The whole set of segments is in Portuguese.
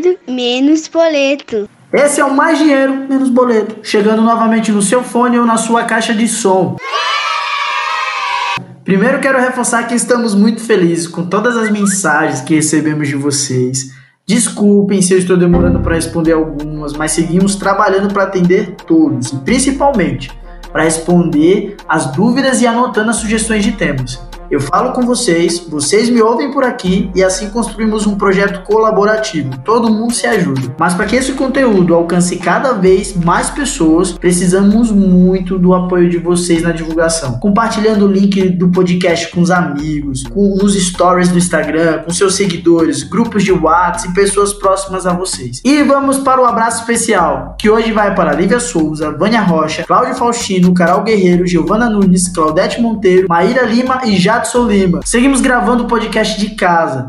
dinheiro, menos boleto. Esse é o Mais Dinheiro, Menos Boleto, chegando novamente no seu fone ou na sua caixa de som. Primeiro quero reforçar que estamos muito felizes com todas as mensagens que recebemos de vocês. Desculpem se eu estou demorando para responder algumas, mas seguimos trabalhando para atender todos principalmente para responder as dúvidas e anotando as sugestões de temas. Eu falo com vocês, vocês me ouvem por aqui e assim construímos um projeto colaborativo. Todo mundo se ajuda. Mas para que esse conteúdo alcance cada vez mais pessoas, precisamos muito do apoio de vocês na divulgação. Compartilhando o link do podcast com os amigos, com nos stories do Instagram, com seus seguidores, grupos de WhatsApp e pessoas próximas a vocês. E vamos para o abraço especial, que hoje vai para Lívia Souza, Vânia Rocha, Cláudio Faustino, Carol Guerreiro, Giovana Nunes, Claudete Monteiro, Maíra Lima e já Jadson Lima. Seguimos gravando o podcast de casa.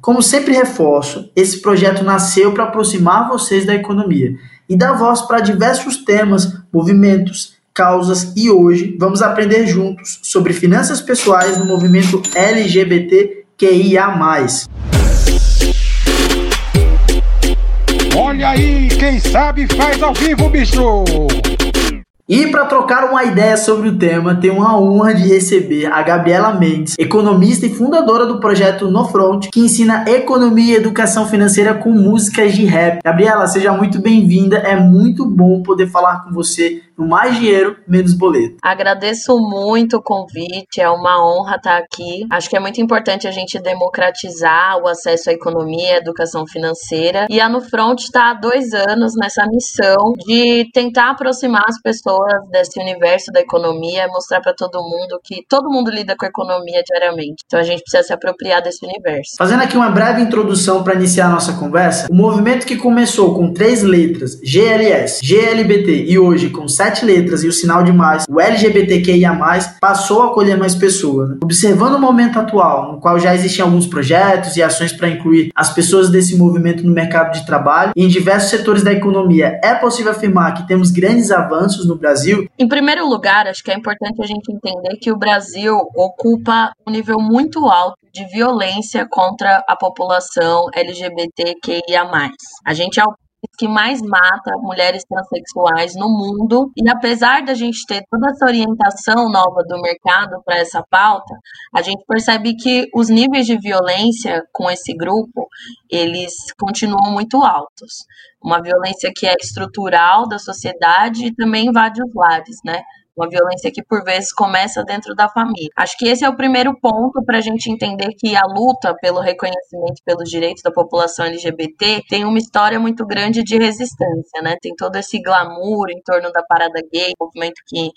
Como sempre reforço, esse projeto nasceu para aproximar vocês da economia e dar voz para diversos temas, movimentos, causas e hoje vamos aprender juntos sobre finanças pessoais no movimento LGBTQIA+. Olha aí, quem sabe faz ao vivo, bicho! E para trocar uma ideia sobre o tema, tenho a honra de receber a Gabriela Mendes, economista e fundadora do projeto No Front, que ensina economia e educação financeira com músicas de rap. Gabriela, seja muito bem-vinda. É muito bom poder falar com você Mais Dinheiro, Menos Boleto. Agradeço muito o convite, é uma honra estar aqui. Acho que é muito importante a gente democratizar o acesso à economia à educação financeira. E a No Front está há dois anos nessa missão de tentar aproximar as pessoas desse universo da economia, mostrar para todo mundo que todo mundo lida com a economia diariamente. Então a gente precisa se apropriar desse universo. Fazendo aqui uma breve introdução para iniciar a nossa conversa, o movimento que começou com três letras, GLS, GLBT e hoje com sete letras e o sinal de mais, o LGBTQIA+, passou a acolher mais pessoas. Né? Observando o momento atual, no qual já existem alguns projetos e ações para incluir as pessoas desse movimento no mercado de trabalho e em diversos setores da economia, é possível afirmar que temos grandes avanços no Brasil? Em primeiro lugar, acho que é importante a gente entender que o Brasil ocupa um nível muito alto de violência contra a população LGBTQIA+. A gente é o que mais mata mulheres transexuais no mundo. E apesar da gente ter toda essa orientação nova do mercado para essa pauta, a gente percebe que os níveis de violência com esse grupo, eles continuam muito altos. Uma violência que é estrutural da sociedade e também invade os lares, né? Uma violência que, por vezes, começa dentro da família. Acho que esse é o primeiro ponto para a gente entender que a luta pelo reconhecimento pelos direitos da população LGBT tem uma história muito grande de resistência, né? Tem todo esse glamour em torno da parada gay, movimento que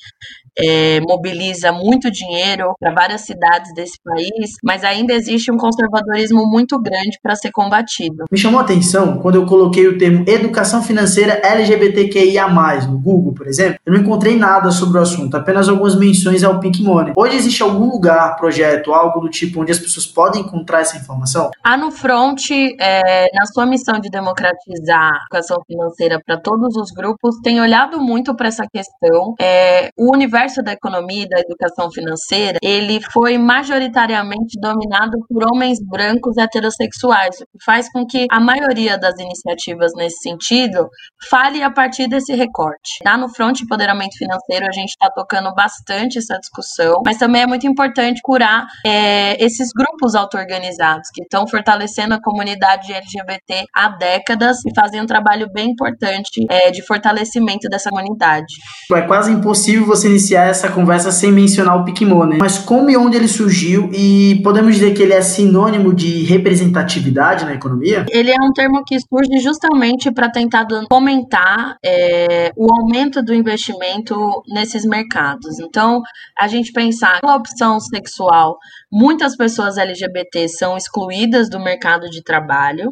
é, mobiliza muito dinheiro para várias cidades desse país, mas ainda existe um conservadorismo muito grande para ser combatido. Me chamou a atenção quando eu coloquei o termo educação financeira LGBTQIA+, no Google, por exemplo, eu não encontrei nada sobre o assunto, apenas algumas menções ao Pink Money. Hoje existe algum lugar, projeto, algo do tipo onde as pessoas podem encontrar essa informação? A No Front, é, na sua missão de democratizar a educação financeira para todos os grupos, tem olhado muito para essa questão. É, o universo da economia e da educação financeira, ele foi majoritariamente dominado por homens brancos heterossexuais, o que faz com que a maioria das iniciativas nesse sentido fale a partir desse recorte. Lá no Front Empoderamento Financeiro, a gente está tocando bastante essa discussão, mas também é muito importante curar é, esses grupos auto-organizados que estão fortalecendo a comunidade LGBT há décadas e fazem um trabalho bem importante é, de fortalecimento dessa comunidade. É quase impossível você iniciar essa conversa sem mencionar o Pikmoney, mas como e onde ele surgiu e podemos dizer que ele é sinônimo de representatividade na economia? Ele é um termo que surge justamente para tentar fomentar é, o aumento do investimento nesses mercados. Então, a gente pensar a opção sexual, muitas pessoas LGBT são excluídas do mercado de trabalho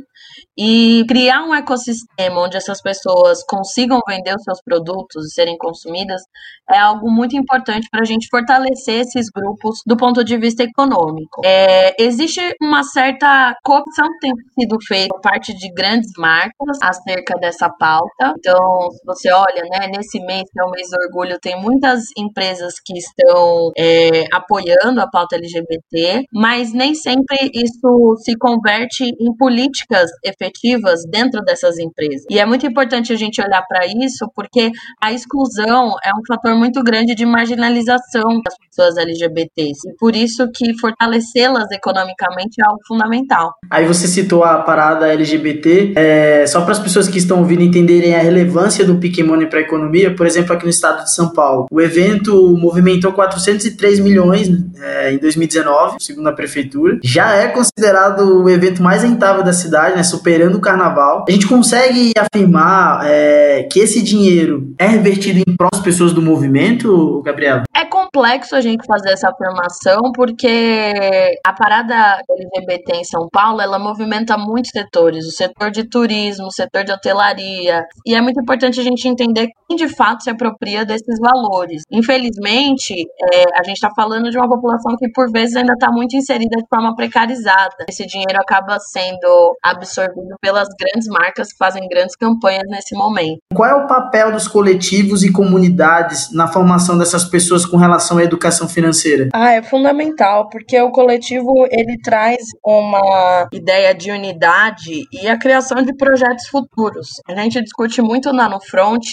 e criar um ecossistema onde essas pessoas consigam vender os seus produtos e serem consumidas é algo muito importante para a gente fortalecer esses grupos do ponto de vista econômico. É, existe uma certa corrupção que tem sido feita por parte de grandes marcas acerca dessa pauta. Então, se você olha, né, nesse mês que é o mês do orgulho, tem muita muitas empresas que estão é, apoiando a pauta LGBT, mas nem sempre isso se converte em políticas efetivas dentro dessas empresas. E é muito importante a gente olhar para isso, porque a exclusão é um fator muito grande de marginalização das pessoas LGBTs. E por isso que fortalecê-las economicamente é algo fundamental. Aí você citou a parada LGBT, é, só para as pessoas que estão ouvindo entenderem a relevância do Money para a economia, por exemplo, aqui no estado de São Paulo, o evento movimentou 403 milhões é, em 2019, segundo a prefeitura. Já é considerado o evento mais rentável da cidade, né, superando o carnaval. A gente consegue afirmar é, que esse dinheiro é revertido em das pessoas do movimento, Gabriela? É complexo a gente fazer essa afirmação, porque a parada LGBT em São Paulo, ela movimenta muitos setores, o setor de turismo, o setor de hotelaria, e é muito importante a gente entender quem de fato se apropria desses valores. Infelizmente, é, a gente está falando de uma população que por vezes ainda está muito inserida de forma precarizada. Esse dinheiro acaba sendo absorvido pelas grandes marcas que fazem grandes campanhas nesse momento. Qual é o papel dos coletivos e comunidades na formação dessas pessoas com relação à educação financeira? Ah, é fundamental, porque o coletivo ele traz uma ideia de unidade e a criação de projetos futuros. A gente discute muito lá no front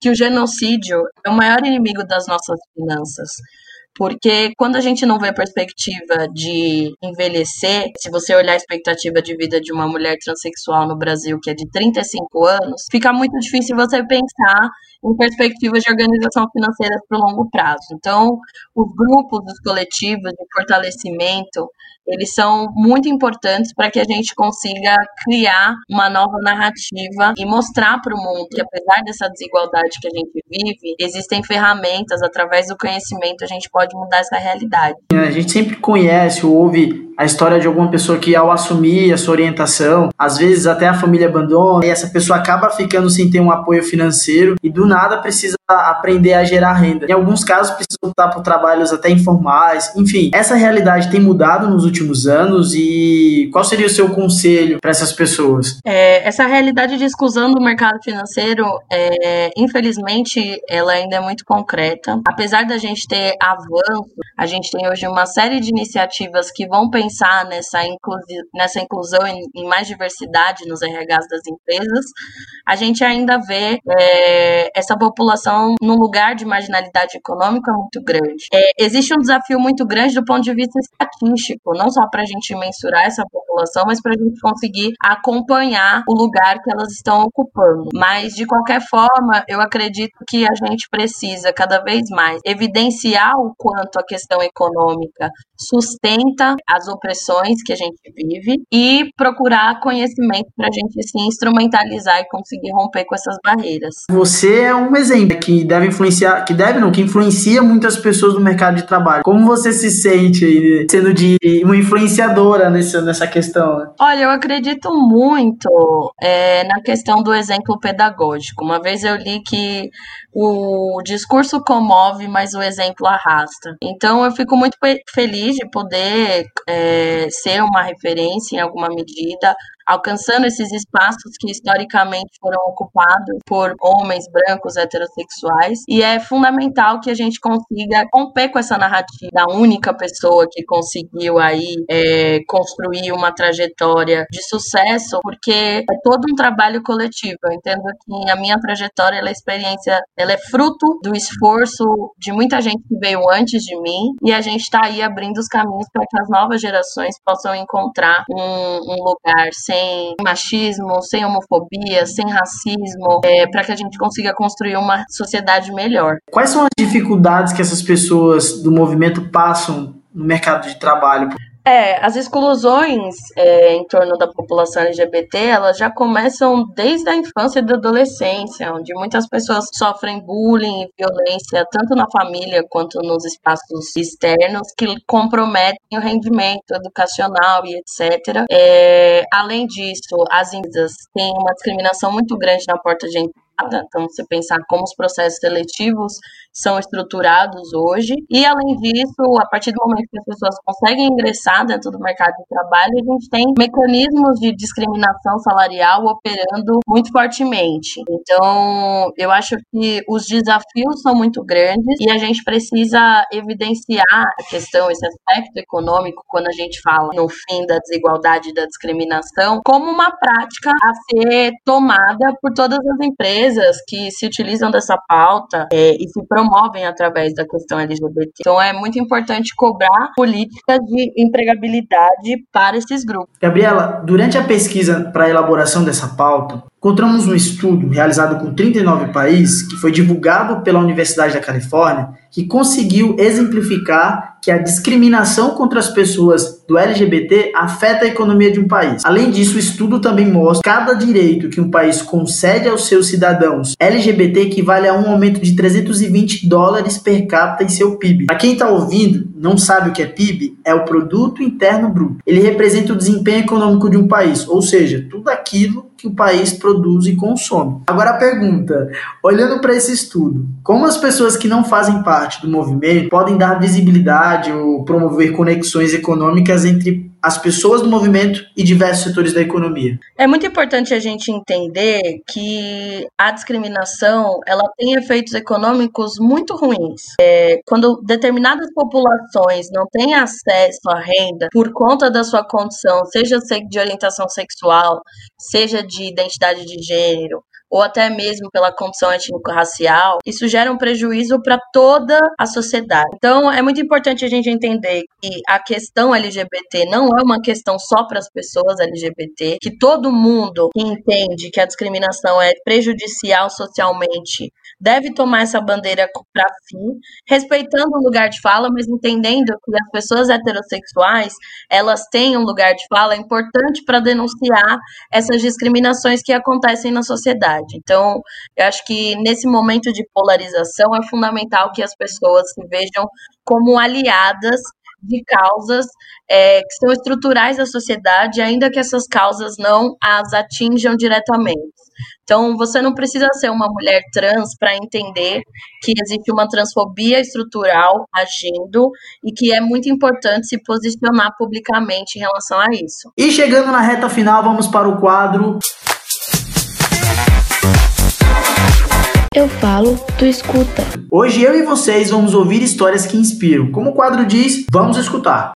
que o genocídio é o maior inimigo das nossas finanças. Porque quando a gente não vê perspectiva de envelhecer, se você olhar a expectativa de vida de uma mulher transexual no Brasil, que é de 35 anos, fica muito difícil você pensar em perspectivas de organização financeira para o longo prazo. Então, os grupos, os coletivos de fortalecimento, eles são muito importantes para que a gente consiga criar uma nova narrativa e mostrar para o mundo que, apesar dessa desigualdade que a gente vive, existem ferramentas, através do conhecimento, a gente pode mudar essa realidade. A gente sempre conhece ou ouve a história de alguma pessoa que, ao assumir a sua orientação, às vezes até a família abandona e essa pessoa acaba ficando sem ter um apoio financeiro e do nada precisa aprender a gerar renda. Em alguns casos, precisa optar por trabalhos até informais. Enfim, essa realidade tem mudado nos últimos anos e qual seria o seu conselho para essas pessoas? É, essa realidade de exclusão do mercado financeiro, é, infelizmente, ela ainda é muito concreta. Apesar da gente ter avanço, a gente tem hoje uma série de iniciativas que vão pensar nessa, inclusi nessa inclusão em, em, mais diversidade nos RHs das empresas, a gente ainda vê é, essa população num lugar de marginalidade econômica muito grande. É, existe um desafio muito grande do ponto de vista estatístico, não só para a gente mensurar essa população, mas para a gente conseguir acompanhar o lugar que elas estão ocupando. Mas, de qualquer forma, eu acredito que a gente precisa cada vez mais evidenciar o quanto a questão econômica sustenta as opressões que a gente vive e procurar conhecimento para a gente se instrumentalizar e conseguir romper com essas barreiras. Você é um exemplo que deve influenciar, que deve não, que influencia muitas pessoas no mercado de trabalho. Como você se sente sendo de uma influenciadora nessa, questão? Olha, eu acredito muito é, na questão do exemplo pedagógico. Uma vez eu li que o discurso comove, mas o exemplo arrasta. Então eu fico muito feliz de poder é, ser uma referência em alguma medida, alcançando esses espaços que historicamente foram ocupados por homens brancos heterossexuais. E é fundamental que a gente consiga romper com essa narrativa da única pessoa que conseguiu aí é, construir uma trajetória de sucesso, porque é todo um trabalho coletivo. Eu entendo que a minha trajetória, ela é experiência, ela é fruto do esforço de muita gente que veio antes de mim e a gente está aí abrindo os caminhos para que as novas gerações possam encontrar um, um lugar sem sem machismo, sem homofobia, sem racismo, é, para que a gente consiga construir uma sociedade melhor. Quais são as dificuldades que essas pessoas do movimento passam no mercado de trabalho? É, as exclusões é, em torno da população LGBT, elas já começam desde a infância e da adolescência, onde muitas pessoas sofrem bullying e violência, tanto na família quanto nos espaços externos, que comprometem o rendimento educacional e etc. É, além disso, as empresas têm uma discriminação muito grande na porta de entrada então você pensar como os processos seletivos são estruturados hoje, e além disso, a partir do momento que as pessoas conseguem ingressar dentro do mercado de trabalho, a gente tem mecanismos de discriminação salarial operando muito fortemente. Então, eu acho que os desafios são muito grandes e a gente precisa evidenciar a questão, esse aspecto econômico, quando a gente fala no fim da desigualdade e da discriminação, como uma prática a ser tomada por todas as empresas que se utilizam dessa pauta é, e se promovem através da questão LGBT. Então é muito importante cobrar políticas de empregabilidade para esses grupos. Gabriela, durante a pesquisa para a elaboração dessa pauta, encontramos um estudo realizado com 39 países que foi divulgado pela Universidade da Califórnia que conseguiu exemplificar que a discriminação contra as pessoas do LGBT afeta a economia de um país. Além disso, o estudo também mostra que cada direito que um país concede aos seus cidadãos LGBT equivale a um aumento de 320 dólares per capita em seu PIB. Para quem está ouvindo, não sabe o que é PIB, é o produto interno bruto. Ele representa o desempenho econômico de um país, ou seja, tudo aquilo que o país produz e consome. Agora a pergunta, olhando para esse estudo, como as pessoas que não fazem parte do movimento podem dar visibilidade ou promover conexões econômicas entre as pessoas do movimento e diversos setores da economia. É muito importante a gente entender que a discriminação ela tem efeitos econômicos muito ruins. É, quando determinadas populações não têm acesso à renda por conta da sua condição, seja de orientação sexual, seja de identidade de gênero, ou até mesmo pela condição étnico-racial, isso gera um prejuízo para toda a sociedade. Então, é muito importante a gente entender que a questão LGBT não é uma questão só para as pessoas LGBT, que todo mundo que entende que a discriminação é prejudicial socialmente deve tomar essa bandeira para si, respeitando o lugar de fala, mas entendendo que as pessoas heterossexuais, elas têm um lugar de fala importante para denunciar essas discriminações que acontecem na sociedade. Então, eu acho que nesse momento de polarização é fundamental que as pessoas se vejam como aliadas de causas é, que são estruturais da sociedade, ainda que essas causas não as atinjam diretamente. Então, você não precisa ser uma mulher trans para entender que existe uma transfobia estrutural agindo e que é muito importante se posicionar publicamente em relação a isso. E chegando na reta final, vamos para o quadro. Eu falo, tu escuta. Hoje eu e vocês vamos ouvir histórias que inspiram. Como o quadro diz, vamos escutar.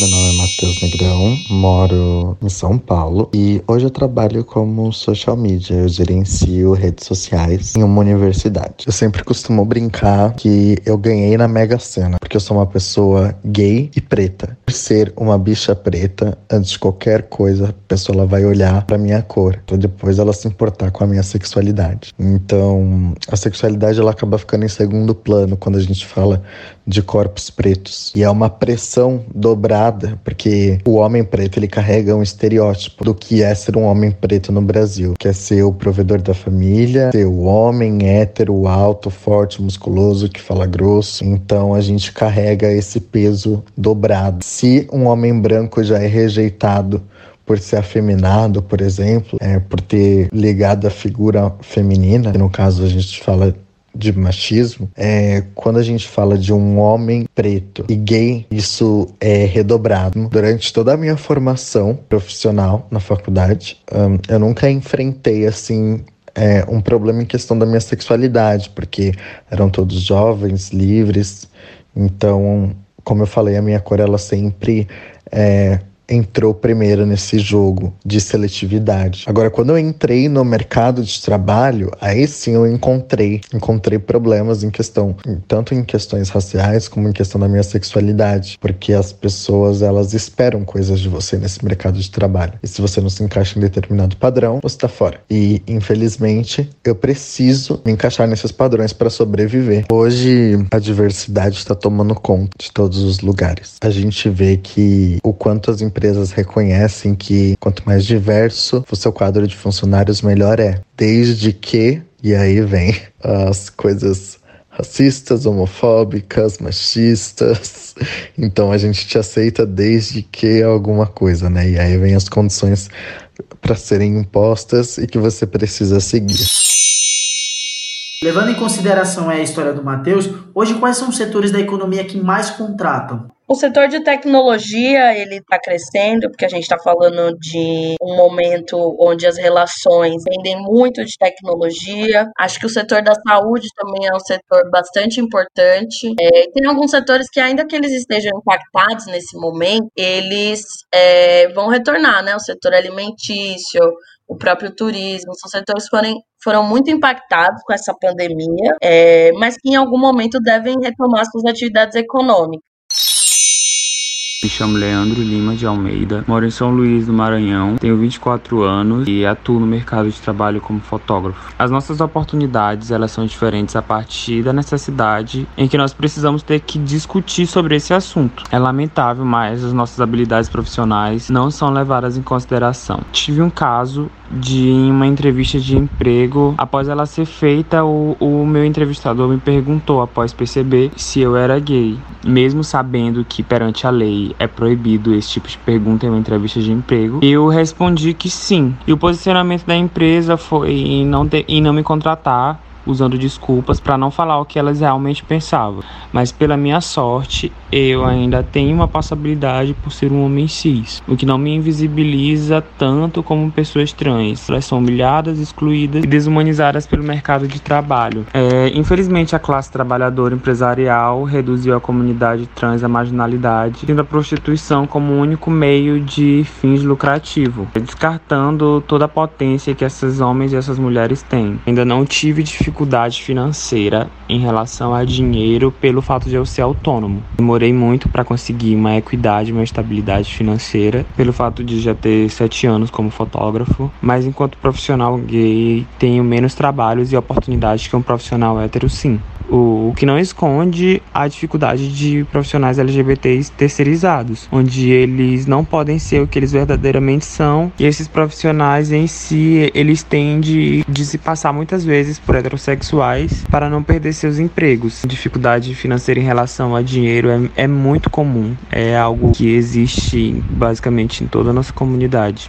Meu nome é Matheus Negrão, moro em São Paulo e hoje eu trabalho como social media. Eu gerencio redes sociais em uma universidade. Eu sempre costumo brincar que eu ganhei na Mega Sena, porque eu sou uma pessoa gay e preta. Ser uma bicha preta, antes de qualquer coisa, a pessoa vai olhar pra minha cor, pra depois ela se importar com a minha sexualidade. Então, a sexualidade ela acaba ficando em segundo plano quando a gente fala de corpos pretos. E é uma pressão dobrada, porque o homem preto ele carrega um estereótipo do que é ser um homem preto no Brasil, que é ser o provedor da família, ser o homem hétero, alto, forte, musculoso, que fala grosso. Então a gente carrega esse peso dobrado. Se um homem branco já é rejeitado por ser afeminado, por exemplo, é, por ter ligado a figura feminina, que no caso a gente fala de machismo, é, quando a gente fala de um homem preto e gay, isso é redobrado. Durante toda a minha formação profissional na faculdade, um, eu nunca enfrentei assim é, um problema em questão da minha sexualidade, porque eram todos jovens, livres. Então, como eu falei, a minha cor ela sempre é, entrou primeiro nesse jogo de seletividade. Agora, quando eu entrei no mercado de trabalho, aí sim eu encontrei, encontrei problemas em questão, tanto em questões raciais como em questão da minha sexualidade, porque as pessoas elas esperam coisas de você nesse mercado de trabalho. E se você não se encaixa em determinado padrão, você está fora. E infelizmente, eu preciso me encaixar nesses padrões para sobreviver. Hoje a diversidade está tomando conta de todos os lugares. A gente vê que o quanto as empresas empresas reconhecem que quanto mais diverso o seu quadro de funcionários, melhor é. Desde que, e aí vem as coisas racistas, homofóbicas, machistas. Então a gente te aceita desde que alguma coisa, né? E aí vem as condições para serem impostas e que você precisa seguir. Levando em consideração a história do Matheus, hoje quais são os setores da economia que mais contratam? O setor de tecnologia ele está crescendo porque a gente está falando de um momento onde as relações vendem muito de tecnologia. Acho que o setor da saúde também é um setor bastante importante. É, tem alguns setores que ainda que eles estejam impactados nesse momento, eles é, vão retornar, né? O setor alimentício, o próprio turismo, são setores que foram, foram muito impactados com essa pandemia, é, mas que em algum momento devem retomar suas atividades econômicas. Me chamo Leandro Lima de Almeida, moro em São Luís do Maranhão, tenho 24 anos e atuo no mercado de trabalho como fotógrafo. As nossas oportunidades, elas são diferentes a partir da necessidade em que nós precisamos ter que discutir sobre esse assunto. É lamentável, mas as nossas habilidades profissionais não são levadas em consideração. Tive um caso de uma entrevista de emprego, após ela ser feita, o, o meu entrevistador me perguntou após perceber se eu era gay, mesmo sabendo que perante a lei é proibido esse tipo de pergunta em uma entrevista de emprego. Eu respondi que sim. E o posicionamento da empresa foi em não, ter, em não me contratar usando desculpas para não falar o que elas realmente pensavam. Mas pela minha sorte, eu ainda tenho uma passabilidade por ser um homem cis, o que não me invisibiliza tanto como pessoas trans. Elas são humilhadas, excluídas e desumanizadas pelo mercado de trabalho. É, infelizmente, a classe trabalhadora empresarial reduziu a comunidade trans à marginalidade, tendo a prostituição como único meio de fins lucrativos, descartando toda a potência que esses homens e essas mulheres têm. Ainda não tive dificuldade dificuldade financeira em relação a dinheiro pelo fato de eu ser autônomo. Demorei muito para conseguir uma equidade, uma estabilidade financeira, pelo fato de já ter sete anos como fotógrafo, mas enquanto profissional gay tenho menos trabalhos e oportunidades que um profissional hétero sim o, o que não esconde a dificuldade de profissionais LGBTs terceirizados, onde eles não podem ser o que eles verdadeiramente são, e esses profissionais em si, eles têm de, de se passar muitas vezes por heterossexuais para não perder seus empregos. Dificuldade financeira em relação a dinheiro é, é muito comum, é algo que existe basicamente em toda a nossa comunidade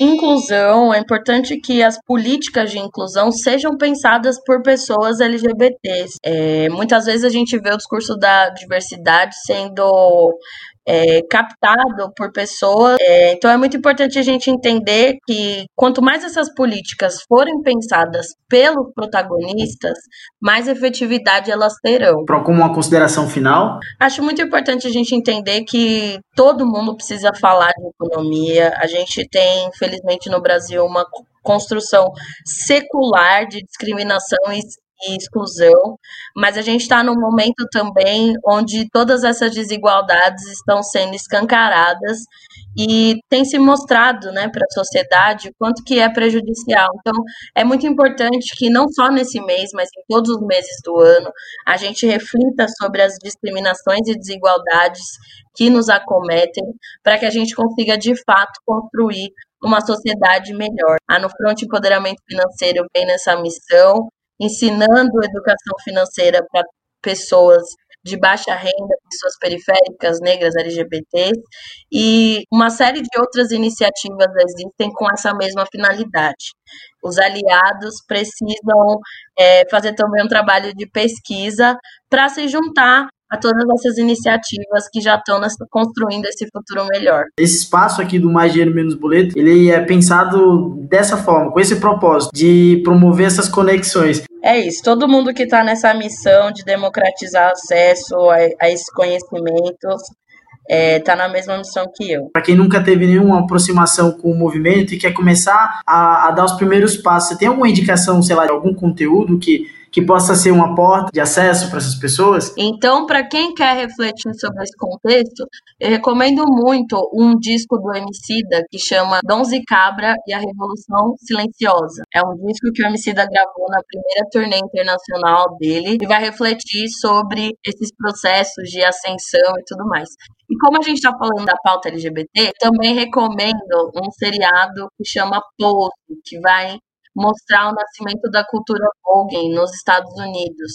inclusão, é importante que as políticas de inclusão sejam pensadas por pessoas LGBTs. É, muitas vezes a gente vê o discurso da diversidade sendo é, captado por pessoas. É, então é muito importante a gente entender que quanto mais essas políticas forem pensadas pelos protagonistas, mais efetividade elas terão. Como uma consideração final? Acho muito importante a gente entender que todo mundo precisa falar de economia. A gente tem, infelizmente, no Brasil uma construção secular de discriminação e e exclusão, mas a gente está num momento também onde todas essas desigualdades estão sendo escancaradas e tem se mostrado né, para a sociedade o quanto que é prejudicial. Então, é muito importante que não só nesse mês, mas em todos os meses do ano, a gente reflita sobre as discriminações e desigualdades que nos acometem, para que a gente consiga, de fato, construir uma sociedade melhor. A No Front Empoderamento Financeiro vem nessa missão ensinando educação financeira para pessoas de baixa renda, pessoas periféricas, negras, LGBTs, e uma série de outras iniciativas existem com essa mesma finalidade. Os aliados precisam é, fazer também um trabalho de pesquisa para se juntar a todas essas iniciativas que já estão construindo esse futuro melhor. Esse espaço aqui do Mais Dinheiro Menos Boleto, ele é pensado dessa forma, com esse propósito de promover essas conexões. É isso, todo mundo que está nessa missão de democratizar acesso a, a esses conhecimentos é, tá na mesma missão que eu. Para quem nunca teve nenhuma aproximação com o movimento e quer começar a, a, dar os primeiros passos, você tem alguma indicação, sei lá, de algum conteúdo que que possa ser uma porta de acesso para essas pessoas? Então, para quem quer refletir sobre esse contexto, eu recomendo muito um disco do Emicida que chama Dons e Cabra e a Revolução Silenciosa. É um disco que o Emicida gravou na primeira turnê internacional dele e vai refletir sobre esses processos de ascensão e tudo mais. E como a gente está falando da pauta LGBT, também recomendo um seriado que chama Pose, que vai mostrar o nascimento da cultura Vogue nos Estados Unidos.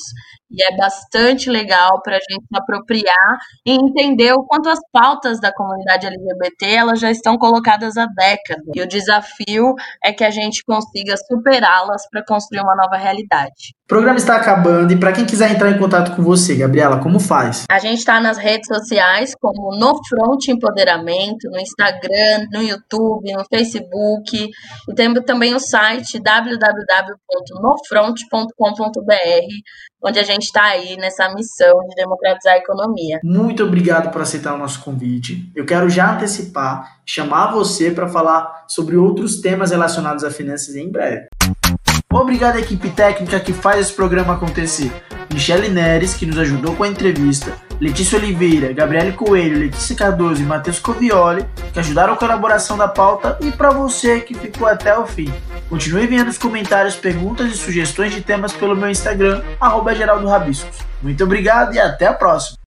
E é bastante legal para a gente se apropriar e entender o quanto as pautas da comunidade LGBT elas já estão colocadas há décadas. E o desafio é que a gente consiga superá-las para construir uma nova realidade. O programa está acabando e para quem quiser entrar em contato com você, Gabriela, como faz? A gente está nas redes sociais como No Front Empoderamento, no Instagram, no YouTube, no Facebook e temos também o site www.nofront.com.br, onde a gente está aí nessa missão de democratizar a economia. Muito obrigado por aceitar o nosso convite. Eu quero já antecipar, chamar você para falar sobre outros temas relacionados a finanças em breve. Obrigado à equipe técnica que faz esse programa acontecer. Michele Neres, que nos ajudou com a entrevista, Letícia Oliveira, Gabriele Coelho, Letícia Cardoso e Matheus Covioli, que ajudaram a colaboração da pauta, e para você que ficou até o fim. Continue enviando os comentários, perguntas e sugestões de temas pelo meu Instagram, arroba Muito obrigado e até a próxima!